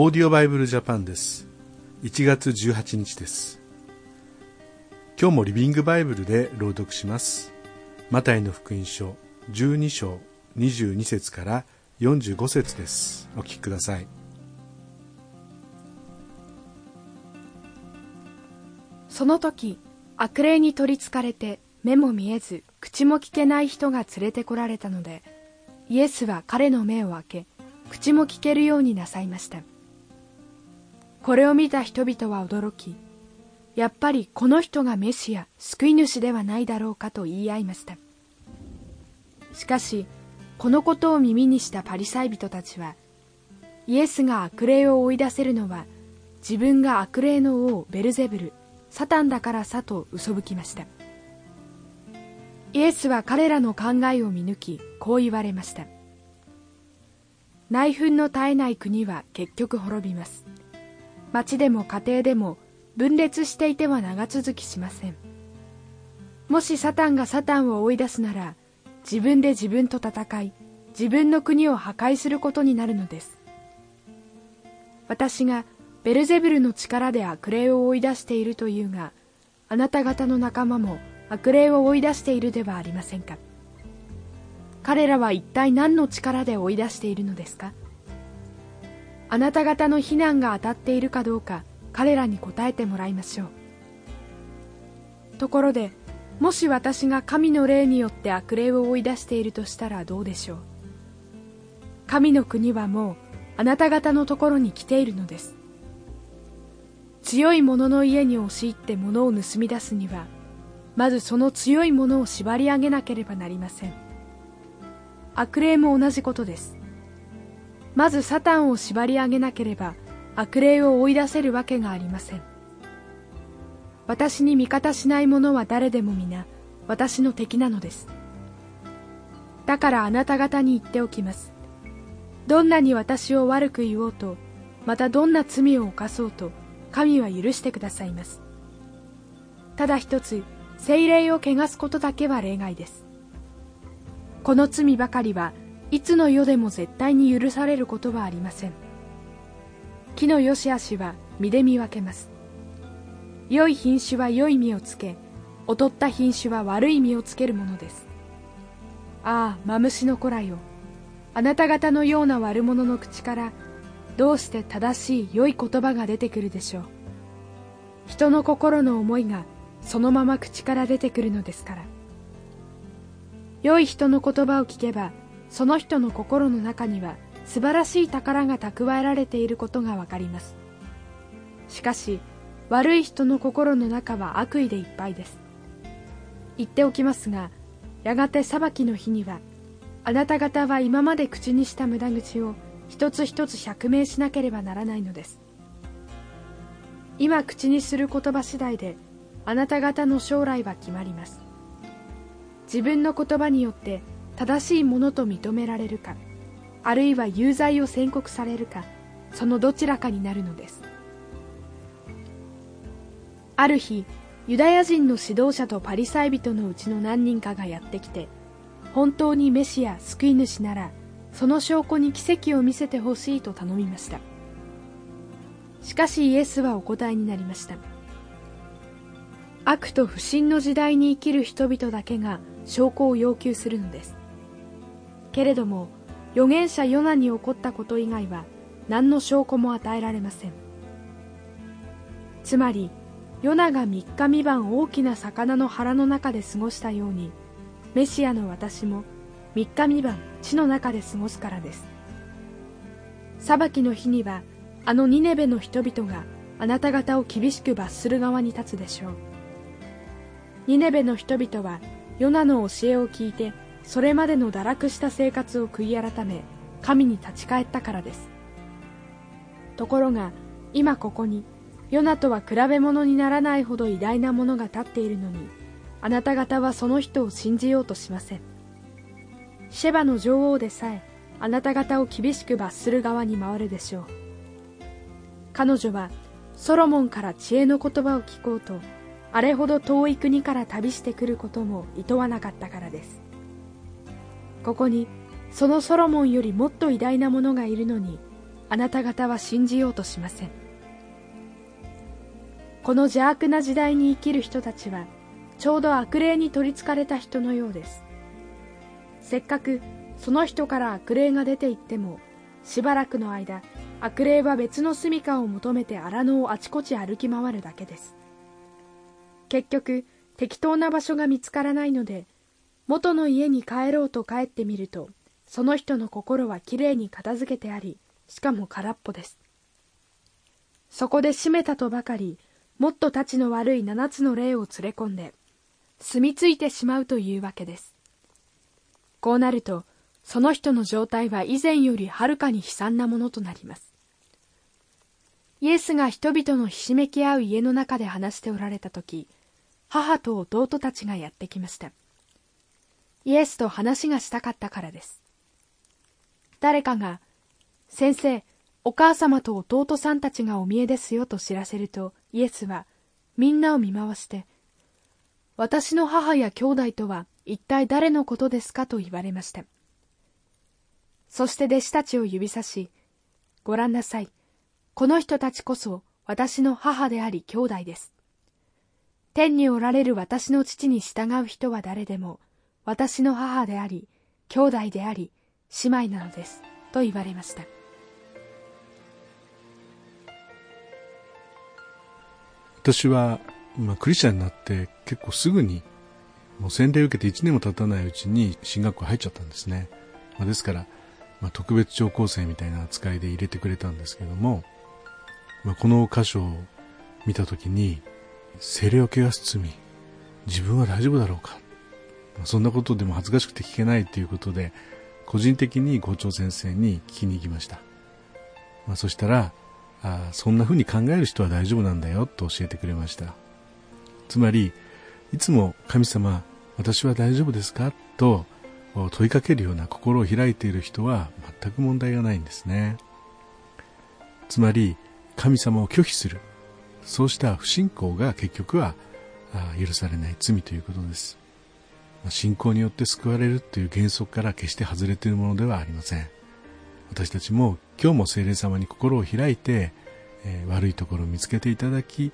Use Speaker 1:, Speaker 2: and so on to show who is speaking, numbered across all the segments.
Speaker 1: オーディオバイブルジャパンです。1月18日です。今日もリビングバイブルで朗読します。マタイの福音書12章22節から45節です。お聞きください。
Speaker 2: その時悪霊に取りつかれて目も見えず口も聞けない人が連れてこられたのでイエスは彼の目を開け口も聞けるようになさいました。これを見た人々は驚きやっぱりこの人がメシア救い主ではないだろうかと言い合いました。しかしこのことを耳にしたパリサイ人たちはイエスが悪霊を追い出せるのは自分が悪霊の王ベルゼブルサタンだからさと嘘吹きました。イエスは彼らの考えを見抜きこう言われました。内紛の絶えない国は結局滅びます。町でも家庭でも分裂していては長続きしません。もしサタンがサタンを追い出すなら自分で自分と戦い自分の国を破壊することになるのです。私がベルゼブルの力で悪霊を追い出しているというがあなた方の仲間も悪霊を追い出しているではありませんか。彼らは一体何の力で追い出しているのですか。あなた方の非難が当たっているかどうか彼らに答えてもらいましょう。ところでもし私が神の霊によって悪霊を追い出しているとしたらどうでしょう。神の国はもうあなた方のところに来ているのです。強い者の家に押し入って物を盗み出すにはまずその強い者を縛り上げなければなりません。悪霊も同じことです。まずサタンを縛り上げなければ悪霊を追い出せるわけがありません。私に味方しない者は誰でも皆私の敵なのです。だからあなた方に言っておきます。どんなに私を悪く言おうとまたどんな罪を犯そうと神は許してくださいます。ただ一つ精霊を汚すことだけは例外です。この罪ばかりはいつの世でも絶対に許されることはありません。木の良し悪しは実で見分けます。良い品種は良い実をつけ劣った品種は悪い実をつけるものです。ああマムシの子らよあなた方のような悪者の口からどうして正しい良い言葉が出てくるでしょう。人の心の思いがそのまま口から出てくるのですから。良い人の言葉を聞けばその人の心の中には素晴らしい宝が蓄えられていることがわかります。しかし悪い人の心の中は悪意でいっぱいです。言っておきますがやがて裁きの日にはあなた方は今まで口にした無駄口を一つ一つ釈明しなければならないのです。今口にする言葉次第であなた方の将来は決まります。自分の言葉によって正しいものと認められるかあるいは有罪を宣告されるかそのどちらかになるのです。ある日ユダヤ人の指導者とパリサイ人のうちの何人かがやってきて本当にメシア救い主ならその証拠に奇跡を見せてほしいと頼みました。しかしイエスはお答えになりました。悪と不信の時代に生きる人々だけが証拠を要求するのです。けれども預言者ヨナに起こったこと以外は何の証拠も与えられません。つまりヨナが3日3晩大きな魚の腹の中で過ごしたようにメシアの私も3日3晩地の中で過ごすからです。裁きの日にはあのニネベの人々があなた方を厳しく罰する側に立つでしょう。ニネベの人々はヨナの教えを聞いてそれまでの堕落した生活を悔い改め神に立ち返ったからです。ところが今ここにヨナとは比べ物にならないほど偉大なものが立っているのにあなた方はその人を信じようとしません。シェバの女王でさえあなた方を厳しく罰する側に回るでしょう。彼女はソロモンから知恵の言葉を聞こうとあれほど遠い国から旅してくることも厭わなかったからです。ここにそのソロモンよりもっと偉大なものがいるのにあなた方は信じようとしません。この邪悪な時代に生きる人たちはちょうど悪霊に取りつかれた人のようです。せっかくその人から悪霊が出て行ってもしばらくの間悪霊は別の住処を求めて荒野をあちこち歩き回るだけです。結局適当な場所が見つからないので元の家に帰ろうと帰ってみるとその人の心はきれいに片付けてありしかも空っぽです。そこで閉めたとばかりもっとたちの悪い七つの霊を連れ込んで住み着いてしまうというわけです。こうなるとその人の状態は以前よりはるかに悲惨なものとなります。イエスが人々のひしめき合う家の中で話しておられた時母と弟たちがやってきました。イエスと話がしたかったからです誰かが先生お母様と弟さんたちがお見えですよと知らせるとイエスはみんなを見回して私の母や兄弟とは一体誰のことですかと言われましたそして弟子たちを指さし、ご覧なさい。この人たちこそ私の母であり兄弟です。天におられる私の父に従う人は誰でも、私の母であり、兄弟であり、姉妹なのです。と言われました。
Speaker 1: 私は、まあ、クリスチャンになって結構すぐに、もう洗礼を受けて1年も経たないうちに進学校入っちゃったんですね。まあ、ですから、まあ、特別聴講生みたいな扱いで入れてくれたんですけども、まあ、この箇所を見たときに、精霊を汚す罪、自分は大丈夫だろうか、そんなことでも恥ずかしくて聞けないということで、個人的に校長先生に聞きに行きました。まあ、そしたら、あそんな風に考える人は大丈夫なんだよと教えてくれました。つまり、いつも神様、私は大丈夫ですか？と問いかけるような心を開いている人は全く問題がないんですね。つまり、神様を拒否する。そうした不信仰が結局は許されない罪ということです。信仰によって救われるという原則から決して外れているものではありません。私たちも今日も聖霊様に心を開いて、えー、悪いところを見つけていただき、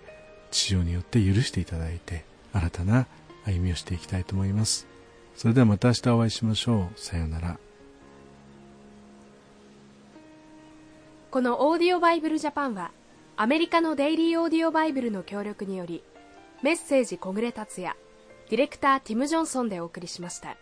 Speaker 1: 父親によって許していただいて、新たな歩みをしていきたいと思います。それではまた明日お会いしましょう。さようなら。
Speaker 2: このオーディオバイブルジャパンは、アメリカのデイリーオーディオバイブルの協力により、メッセージ小暮達也、ディレクターティム・ジョンソンでお送りしました。